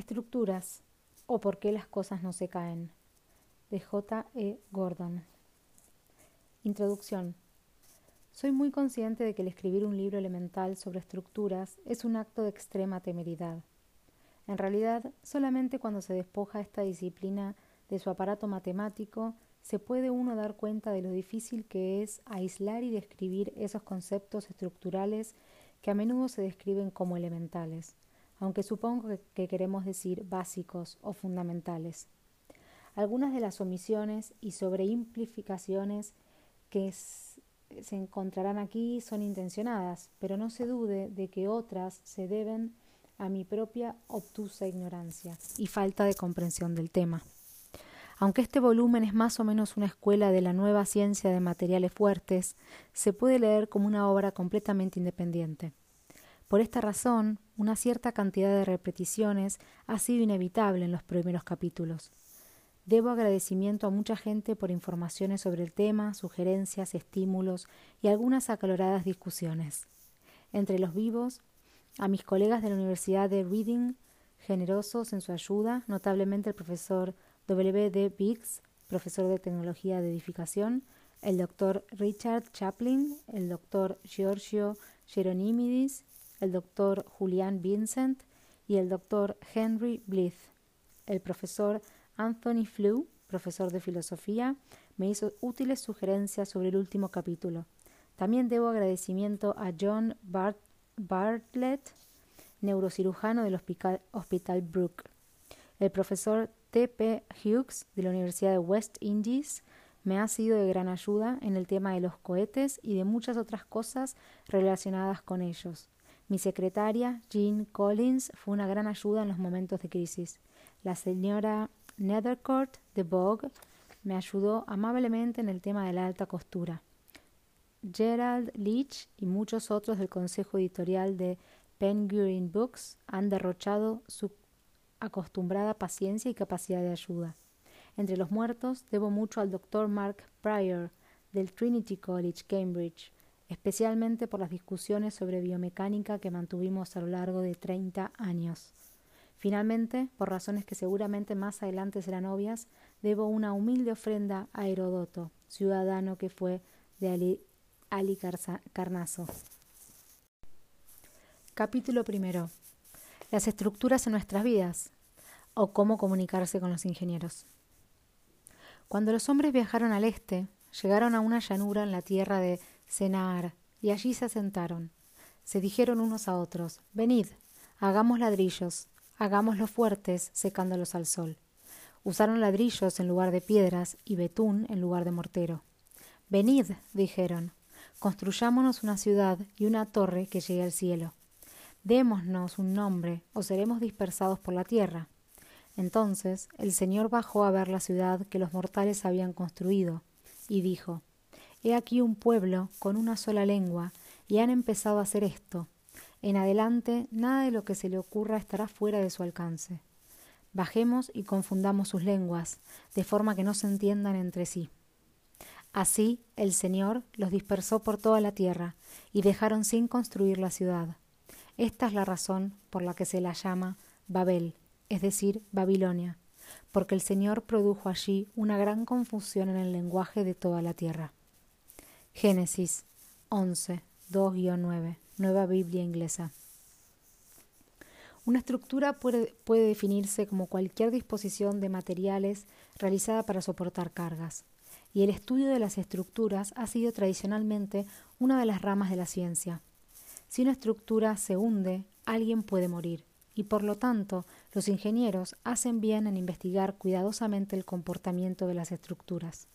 Estructuras o por qué las cosas no se caen. De J. E. Gordon. Introducción. Soy muy consciente de que el escribir un libro elemental sobre estructuras es un acto de extrema temeridad. En realidad, solamente cuando se despoja esta disciplina de su aparato matemático, se puede uno dar cuenta de lo difícil que es aislar y describir esos conceptos estructurales que a menudo se describen como elementales aunque supongo que queremos decir básicos o fundamentales. Algunas de las omisiones y sobreimplicaciones que se encontrarán aquí son intencionadas, pero no se dude de que otras se deben a mi propia obtusa ignorancia y falta de comprensión del tema. Aunque este volumen es más o menos una escuela de la nueva ciencia de materiales fuertes, se puede leer como una obra completamente independiente. Por esta razón, una cierta cantidad de repeticiones ha sido inevitable en los primeros capítulos. Debo agradecimiento a mucha gente por informaciones sobre el tema, sugerencias, estímulos y algunas acaloradas discusiones. Entre los vivos, a mis colegas de la Universidad de Reading, generosos en su ayuda, notablemente el profesor W. D. Biggs, profesor de tecnología de edificación, el doctor Richard Chaplin, el doctor Giorgio Geronimidis el doctor Julian Vincent y el doctor Henry Blyth. El profesor Anthony Flew, profesor de filosofía, me hizo útiles sugerencias sobre el último capítulo. También debo agradecimiento a John Bartlett, neurocirujano del Hospital Brook. El profesor T. P. Hughes, de la Universidad de West Indies, me ha sido de gran ayuda en el tema de los cohetes y de muchas otras cosas relacionadas con ellos. Mi secretaria, Jean Collins, fue una gran ayuda en los momentos de crisis. La señora Nethercourt de Vogue me ayudó amablemente en el tema de la alta costura. Gerald Leach y muchos otros del consejo editorial de Penguin Books han derrochado su acostumbrada paciencia y capacidad de ayuda. Entre los muertos debo mucho al doctor Mark Pryor del Trinity College, Cambridge, especialmente por las discusiones sobre biomecánica que mantuvimos a lo largo de 30 años. Finalmente, por razones que seguramente más adelante serán obvias, debo una humilde ofrenda a Herodoto, ciudadano que fue de Alicarnaso. Capítulo primero. Las estructuras en nuestras vidas o cómo comunicarse con los ingenieros. Cuando los hombres viajaron al este, llegaron a una llanura en la tierra de Senaar, y allí se sentaron. Se dijeron unos a otros, Venid, hagamos ladrillos, hagámoslos fuertes, secándolos al sol. Usaron ladrillos en lugar de piedras y betún en lugar de mortero. Venid, dijeron, construyámonos una ciudad y una torre que llegue al cielo. Démonos un nombre, o seremos dispersados por la tierra. Entonces el Señor bajó a ver la ciudad que los mortales habían construido, y dijo He aquí un pueblo con una sola lengua, y han empezado a hacer esto. En adelante nada de lo que se le ocurra estará fuera de su alcance. Bajemos y confundamos sus lenguas, de forma que no se entiendan entre sí. Así el Señor los dispersó por toda la tierra, y dejaron sin construir la ciudad. Esta es la razón por la que se la llama Babel, es decir, Babilonia, porque el Señor produjo allí una gran confusión en el lenguaje de toda la tierra. Génesis 11, 2-9, Nueva Biblia Inglesa. Una estructura puede, puede, definirse como cualquier disposición de materiales realizada para soportar cargas, y el estudio de las estructuras ha sido tradicionalmente una de las ramas de la ciencia. Si una estructura se hunde, alguien puede morir, y por lo tanto los ingenieros hacen bien en investigar cuidadosamente el comportamiento de las estructuras.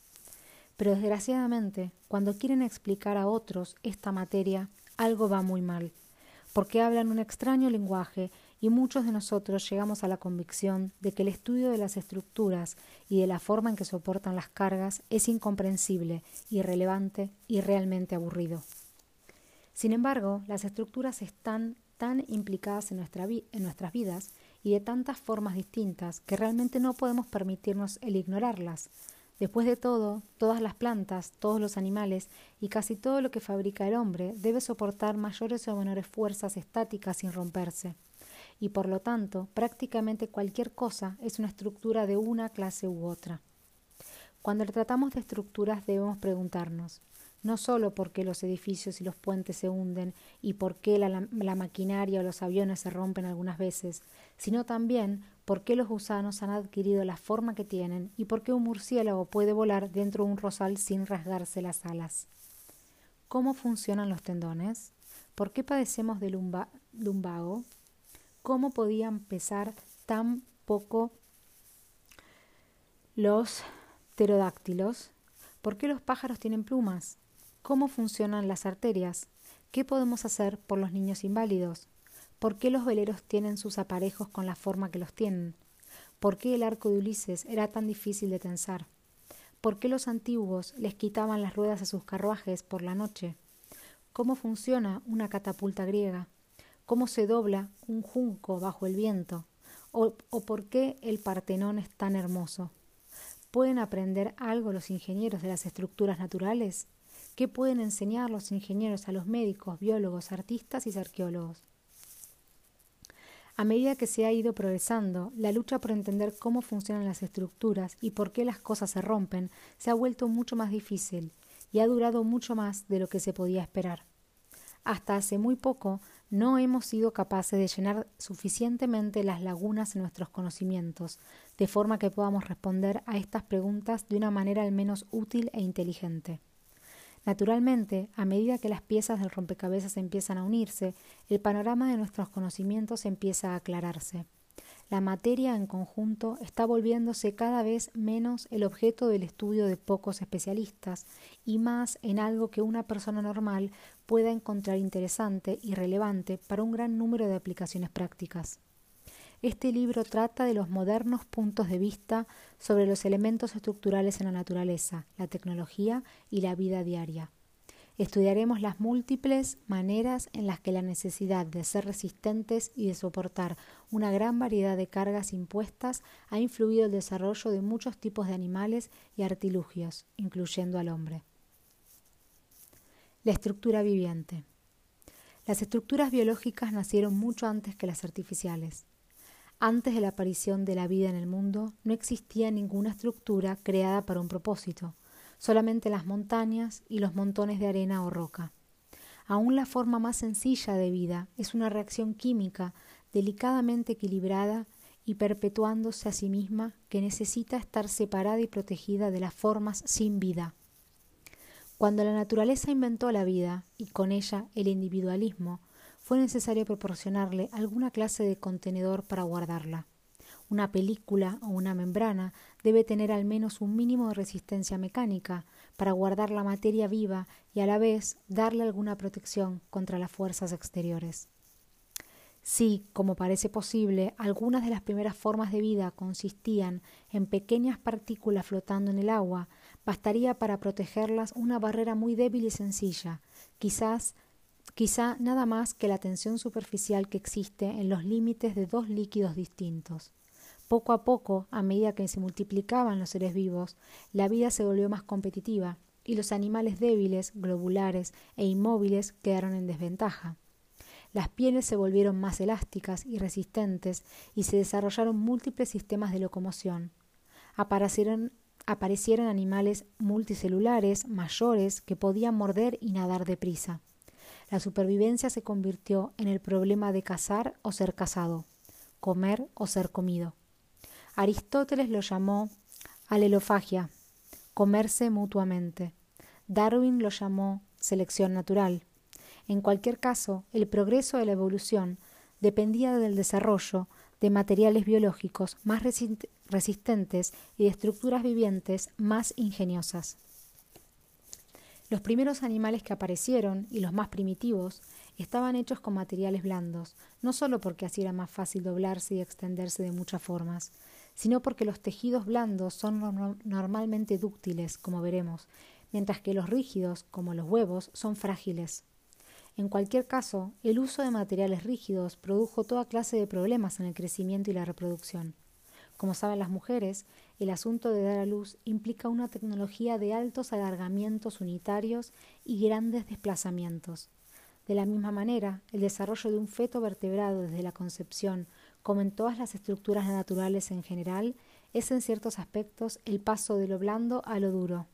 Pero desgraciadamente, cuando quieren explicar a otros esta materia, algo va muy mal, porque hablan un extraño lenguaje y muchos de nosotros llegamos a la convicción de que el estudio de las estructuras y de la forma en que soportan las cargas es incomprensible, irrelevante y realmente aburrido. Sin embargo, las estructuras están tan implicadas en, nuestra en nuestras vidas y de tantas formas distintas que realmente no podemos permitirnos el ignorarlas, Después de todo, todas las plantas, todos los animales y casi todo lo que fabrica el hombre debe soportar mayores o menores fuerzas estáticas sin romperse. y por lo tanto prácticamente cualquier cosa es una estructura de una clase u otra. Cuando tratamos de estructuras debemos preguntarnos, no solo por qué los edificios y los puentes se hunden y por qué la, la, maquinaria o los aviones se rompen algunas veces, sino también por qué los gusanos han adquirido la forma que tienen y por qué un murciélago puede volar dentro de un rosal sin rasgarse las alas. ¿Cómo funcionan los tendones? ¿Por qué padecemos de lumbago? ¿Cómo podían pesar tan poco los pterodáctilos? ¿Por qué los pájaros tienen plumas? ¿Cómo funcionan las arterias? ¿Qué podemos hacer por los niños inválidos? ¿Por qué los veleros tienen sus aparejos con la forma que los tienen? ¿Por qué el arco de Ulises era tan difícil de tensar? ¿Por qué los antiguos les quitaban las ruedas a sus carruajes por la noche? ¿Cómo funciona una catapulta griega? ¿Cómo se dobla un junco bajo el viento? ¿O, o por qué el Partenón es tan hermoso? ¿Pueden aprender algo los ingenieros de las estructuras naturales? ¿Qué pueden enseñar los ingenieros a los médicos, biólogos, artistas y arqueólogos? A medida que se ha ido progresando, la lucha por entender cómo funcionan las estructuras y por qué las cosas se rompen se ha vuelto mucho más difícil y ha durado mucho más de lo que se podía esperar. Hasta hace muy poco no hemos sido capaces de llenar suficientemente las lagunas en nuestros conocimientos, de forma que podamos responder a estas preguntas de una manera al menos útil e inteligente. Naturalmente, a medida que las piezas del rompecabezas empiezan a unirse, el panorama de nuestros conocimientos empieza a aclararse. La materia en conjunto está volviéndose cada vez menos el objeto del estudio de pocos especialistas y más en algo que una persona normal pueda encontrar interesante y relevante para un gran número de aplicaciones prácticas. Este libro trata de los modernos puntos de vista sobre los elementos estructurales en la naturaleza, la tecnología y la vida diaria. Estudiaremos las múltiples maneras en las que la necesidad de ser resistentes y de soportar una gran variedad de cargas impuestas ha influido el desarrollo de muchos tipos de animales y artilugios, incluyendo al hombre. La estructura viviente. Las estructuras biológicas nacieron mucho antes que las artificiales. Antes de la aparición de la vida en el mundo, no existía ninguna estructura creada para un propósito, solamente las montañas y los montones de arena o roca. Aún la forma más sencilla de vida es una reacción química delicadamente equilibrada y perpetuándose a sí misma que necesita estar separada y protegida de las formas sin vida. Cuando la naturaleza inventó la vida y con ella el individualismo, fue necesario proporcionarle alguna clase de contenedor para guardarla. Una película o una membrana debe tener al menos un mínimo de resistencia mecánica para guardar la materia viva y a la vez darle alguna protección contra las fuerzas exteriores. Si, como parece posible, algunas de las primeras formas de vida consistían en pequeñas partículas flotando en el agua, bastaría para protegerlas una barrera muy débil y sencilla, quizás quizá nada más que la tensión superficial que existe en los límites de dos líquidos distintos. Poco a poco, a medida que se multiplicaban los seres vivos, la vida se volvió más competitiva y los animales débiles, globulares e inmóviles quedaron en desventaja. Las pieles se volvieron más elásticas y resistentes y se desarrollaron múltiples sistemas de locomoción. Aparecieron, aparecieron animales multicelulares mayores que podían morder y nadar deprisa la supervivencia se convirtió en el problema de cazar o ser cazado, comer o ser comido. Aristóteles lo llamó alelofagia, comerse mutuamente. Darwin lo llamó selección natural. En cualquier caso, el progreso de la evolución dependía del desarrollo de materiales biológicos más resistentes y de estructuras vivientes más ingeniosas. Los primeros animales que aparecieron, y los más primitivos, estaban hechos con materiales blandos, no solo porque así era más fácil doblarse y extenderse de muchas formas, sino porque los tejidos blandos son normalmente dúctiles, como veremos, mientras que los rígidos, como los huevos, son frágiles. En cualquier caso, el uso de materiales rígidos produjo toda clase de problemas en el crecimiento y la reproducción. Como saben las mujeres, el asunto de dar a luz implica una tecnología de altos alargamientos unitarios y grandes desplazamientos. De la misma manera, el desarrollo de un feto vertebrado desde la concepción, como en todas las estructuras naturales en general, es en ciertos aspectos el paso de lo blando a lo duro,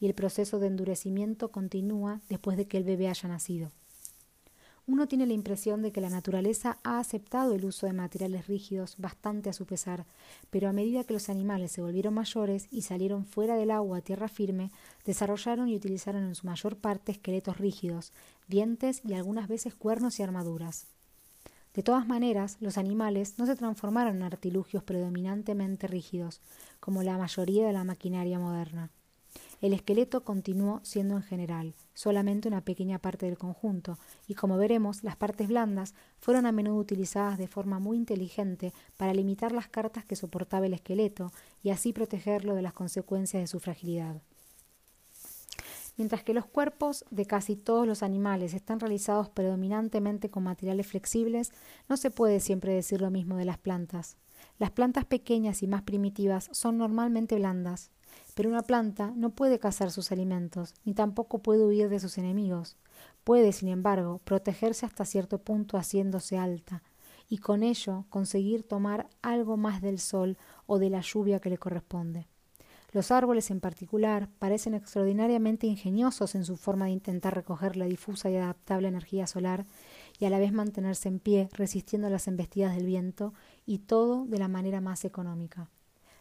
y el proceso de endurecimiento continúa después de que el bebé haya nacido. Uno tiene la impresión de que la naturaleza ha aceptado el uso de materiales rígidos bastante a su pesar, pero a medida que los animales se volvieron mayores y salieron fuera del agua a tierra firme, desarrollaron y utilizaron en su mayor parte esqueletos rígidos, dientes y algunas veces cuernos y armaduras. De todas maneras, los animales no se transformaron en artilugios predominantemente rígidos, como la mayoría de la maquinaria moderna. El esqueleto continuó siendo en general solamente una pequeña parte del conjunto, y como veremos, las partes blandas fueron a menudo utilizadas de forma muy inteligente para limitar las cartas que soportaba el esqueleto y así protegerlo de las consecuencias de su fragilidad. Mientras que los cuerpos de casi todos los animales están realizados predominantemente con materiales flexibles, no se puede siempre decir lo mismo de las plantas. Las plantas pequeñas y más primitivas son normalmente blandas, pero una planta no puede cazar sus alimentos, ni tampoco puede huir de sus enemigos. Puede, sin embargo, protegerse hasta cierto punto haciéndose alta, y con ello conseguir tomar algo más del sol o de la lluvia que le corresponde. Los árboles en particular parecen extraordinariamente ingeniosos en su forma de intentar recoger la difusa y adaptable energía solar y a la vez mantenerse en pie resistiendo las embestidas del viento y todo de la manera más económica.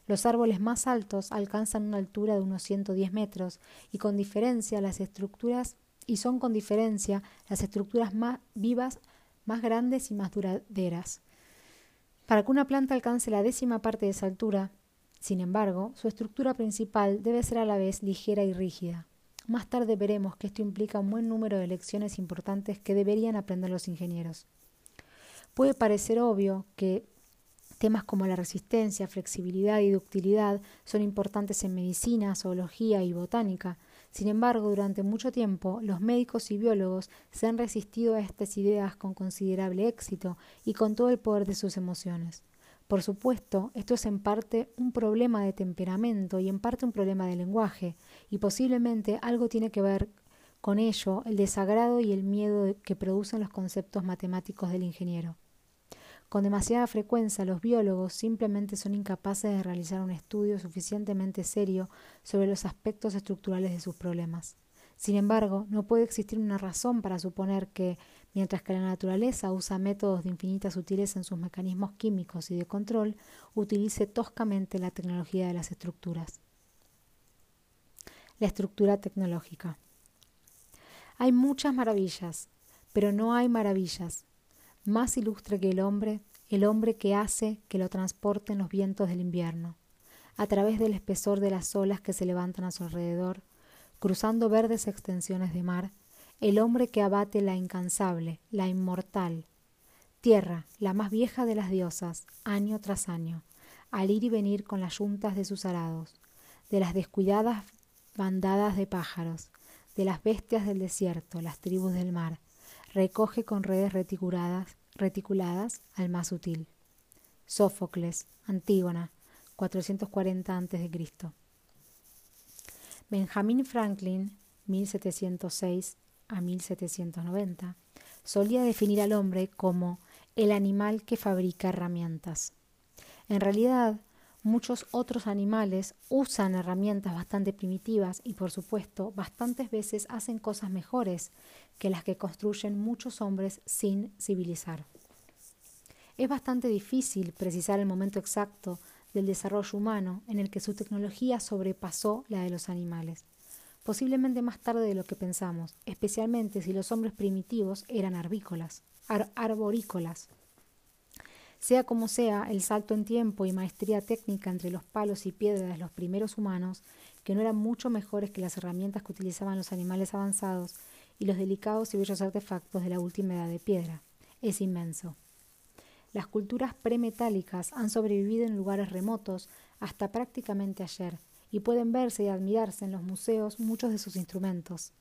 Los árboles más altos alcanzan una altura de unos 110 metros y con diferencia las estructuras y son con diferencia las estructuras más vivas, más grandes y más duraderas. Para que una planta alcance la décima parte de esa altura, sin embargo, su estructura principal debe ser a la vez ligera y rígida. Más tarde veremos que esto implica un buen número de lecciones importantes que deberían aprender los ingenieros. Puede parecer obvio que Temas como la resistencia, flexibilidad y ductilidad son importantes en medicina, zoología y botánica. Sin embargo, durante mucho tiempo los médicos y biólogos se han resistido a estas ideas con considerable éxito y con todo el poder de sus emociones. Por supuesto, esto es en parte un problema de temperamento y en parte un problema de lenguaje, y posiblemente algo tiene que ver con ello el desagrado y el miedo que producen los conceptos matemáticos del ingeniero. Con demasiada frecuencia los biólogos simplemente son incapaces de realizar un estudio suficientemente serio sobre los aspectos estructurales de sus problemas. Sin embargo, no puede existir una razón para suponer que, mientras que la naturaleza usa métodos de infinita sutileza en sus mecanismos químicos y de control, utilice toscamente la tecnología de las estructuras. La estructura tecnológica. Hay muchas maravillas, pero no hay maravillas, más ilustre que el hombre, el hombre que hace que lo transporten los vientos del invierno, a través del espesor de las olas que se levantan a su alrededor, cruzando verdes extensiones de mar, el hombre que abate la incansable, la inmortal, tierra, la más vieja de las diosas, año tras año, al ir y venir con las yuntas de sus arados, de las descuidadas bandadas de pájaros, de las bestias del desierto, las tribus del mar, recoge con redes reticuladas, reticuladas al más sutil. Sófocles, Antígona, 440 a.C. Benjamin Franklin, 1706 a 1790, solía definir al hombre como el animal que fabrica herramientas. En realidad, Muchos otros animales usan herramientas bastante primitivas y por supuesto bastantes veces hacen cosas mejores que las que construyen muchos hombres sin civilizar. Es bastante difícil precisar el momento exacto del desarrollo humano en el que su tecnología sobrepasó la de los animales, posiblemente más tarde de lo que pensamos, especialmente si los hombres primitivos eran arbícolas, arborícolas. Sea como sea, el salto en tiempo y maestría técnica entre los palos y piedras de los primeros humanos, que no eran mucho mejores que las herramientas que utilizaban los animales avanzados y los delicados y bellos artefactos de la última edad de piedra, es inmenso. Las culturas premetálicas han sobrevivido en lugares remotos hasta prácticamente ayer, y pueden verse y admirarse en los museos muchos de sus instrumentos.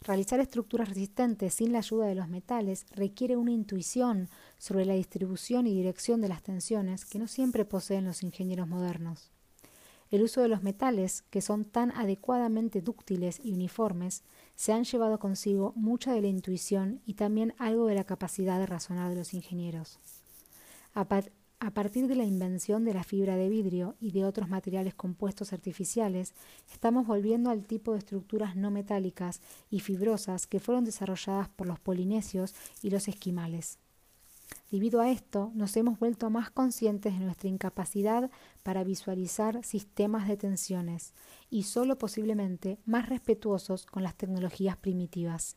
Realizar estructuras resistentes sin la ayuda de los metales requiere una intuición sobre la distribución y dirección de las tensiones que no siempre poseen los ingenieros modernos. el uso de los metales, que son tan adecuadamente dúctiles y uniformes, se han llevado consigo mucha de la intuición y también algo de la capacidad de razonar de los ingenieros. A partir de la invención de la fibra de vidrio y de otros materiales compuestos artificiales, estamos volviendo al tipo de estructuras no metálicas y fibrosas que fueron desarrolladas por los polinesios y los esquimales. Debido a esto, nos hemos vuelto más conscientes de nuestra incapacidad para visualizar sistemas de tensiones y solo posiblemente más respetuosos con las tecnologías primitivas.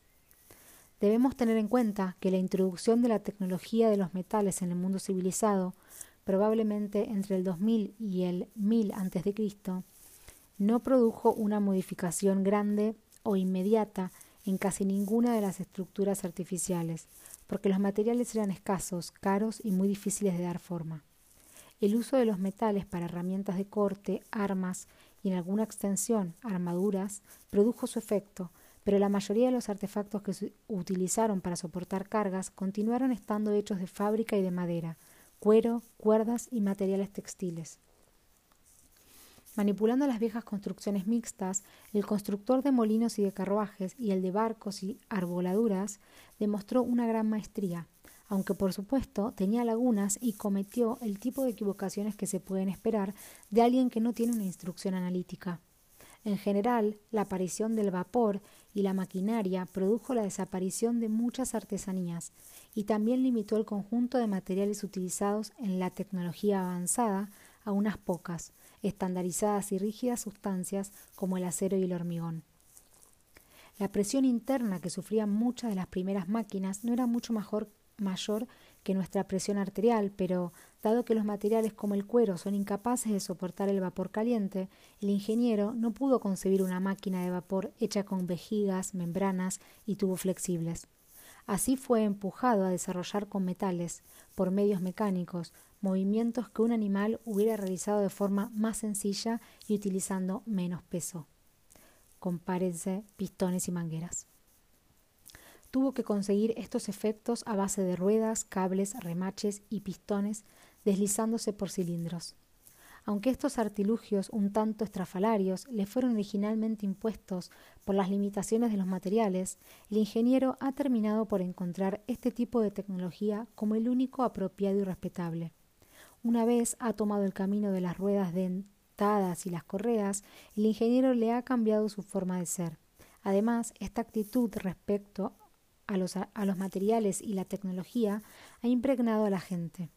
Debemos tener en cuenta que la introducción de la tecnología de los metales en el mundo civilizado, probablemente entre el 2000 y el 1000 a.C., no produjo una modificación grande o inmediata en casi ninguna de las estructuras artificiales, porque los materiales eran escasos, caros y muy difíciles de dar forma. El uso de los metales para herramientas de corte, armas y en alguna extensión armaduras produjo su efecto, pero la mayoría de los artefactos que se utilizaron para soportar cargas continuaron estando hechos de fábrica y de madera, cuero, cuerdas y materiales textiles. Manipulando las viejas construcciones mixtas, el constructor de molinos y de carruajes y el de barcos y arboladuras demostró una gran maestría, aunque por supuesto tenía lagunas y cometió el tipo de equivocaciones que se pueden esperar de alguien que no tiene una instrucción analítica. En general, la aparición del vapor y la maquinaria produjo la desaparición de muchas artesanías y también limitó el conjunto de materiales utilizados en la tecnología avanzada a unas pocas, estandarizadas y rígidas sustancias como el acero y el hormigón. La presión interna que sufrían muchas de las primeras máquinas no era mucho mayor que nuestra presión arterial, pero dado que los materiales como el cuero son incapaces de soportar el vapor caliente, el ingeniero no pudo concebir una máquina de vapor hecha con vejigas, membranas y tubos flexibles. Así fue empujado a desarrollar con metales, por medios mecánicos, movimientos que un animal hubiera realizado de forma más sencilla y utilizando menos peso. Compárense pistones y mangueras tuvo que conseguir estos efectos a base de ruedas, cables, remaches y pistones deslizándose por cilindros. Aunque estos artilugios un tanto estrafalarios le fueron originalmente impuestos por las limitaciones de los materiales, el ingeniero ha terminado por encontrar este tipo de tecnología como el único apropiado y respetable. Una vez ha tomado el camino de las ruedas dentadas y las correas, el ingeniero le ha cambiado su forma de ser. Además, esta actitud respecto a los, a los materiales y la tecnología ha impregnado a la gente.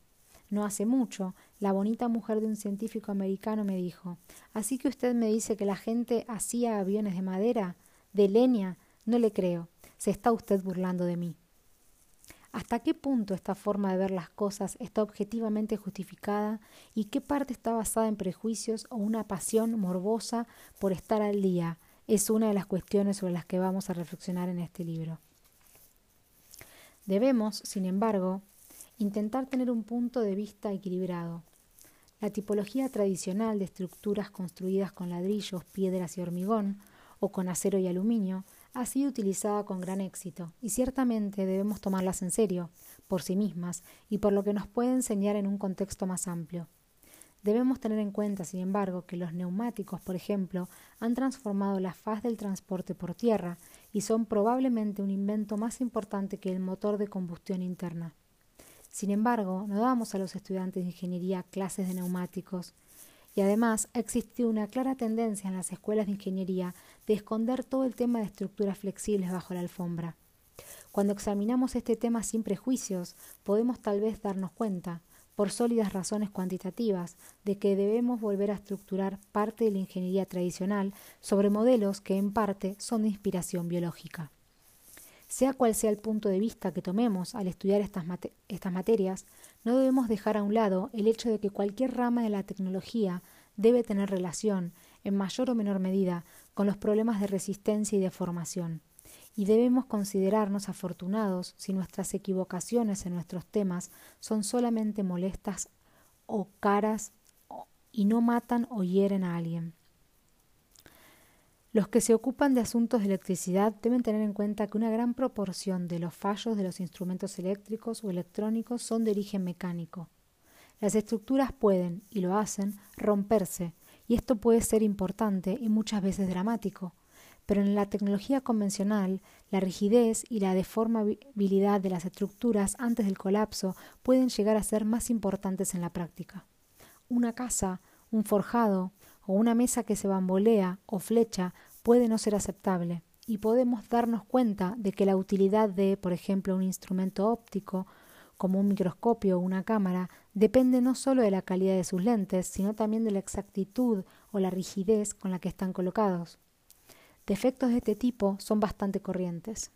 No hace mucho, la bonita mujer de un científico americano me dijo Así que usted me dice que la gente hacía aviones de madera, de leña, no le creo. Se está usted burlando de mí. ¿Hasta qué punto esta forma de ver las cosas está objetivamente justificada y qué parte está basada en prejuicios o una pasión morbosa por estar al día? Es una de las cuestiones sobre las que vamos a reflexionar en este libro. Debemos, sin embargo, intentar tener un punto de vista equilibrado. La tipología tradicional de estructuras construidas con ladrillos, piedras y hormigón, o con acero y aluminio, ha sido utilizada con gran éxito, y ciertamente debemos tomarlas en serio, por sí mismas, y por lo que nos puede enseñar en un contexto más amplio. Debemos tener en cuenta, sin embargo, que los neumáticos, por ejemplo, han transformado la faz del transporte por tierra y son probablemente un invento más importante que el motor de combustión interna. Sin embargo, no damos a los estudiantes de ingeniería clases de neumáticos, y además ha existido una clara tendencia en las escuelas de ingeniería de esconder todo el tema de estructuras flexibles bajo la alfombra. Cuando examinamos este tema sin prejuicios, podemos tal vez darnos cuenta por sólidas razones cuantitativas de que debemos volver a estructurar parte de la ingeniería tradicional sobre modelos que en parte son de inspiración biológica. Sea cual sea el punto de vista que tomemos al estudiar estas, estas materias, no debemos dejar a un lado el hecho de que cualquier rama de la tecnología debe tener relación, en mayor o menor medida, con los problemas de resistencia y de formación y debemos considerarnos afortunados si nuestras equivocaciones en nuestros temas son solamente molestas o caras y no matan o hieren a alguien. Los que se ocupan de asuntos de electricidad deben tener en cuenta que una gran proporción de los fallos de los instrumentos eléctricos o electrónicos son de origen mecánico. Las estructuras pueden, y lo hacen, romperse, y esto puede ser importante y muchas veces dramático. Pero en la tecnología convencional, la rigidez y la deformabilidad de las estructuras antes del colapso pueden llegar a ser más importantes en la práctica. Una casa, un forjado o una mesa que se bambolea o flecha puede no ser aceptable y podemos darnos cuenta de que la utilidad de, por ejemplo, un instrumento óptico como un microscopio o una cámara, depende no solo de la calidad de sus lentes, sino también de la exactitud o la rigidez con la que están colocados. Defectos de este tipo son bastante corrientes.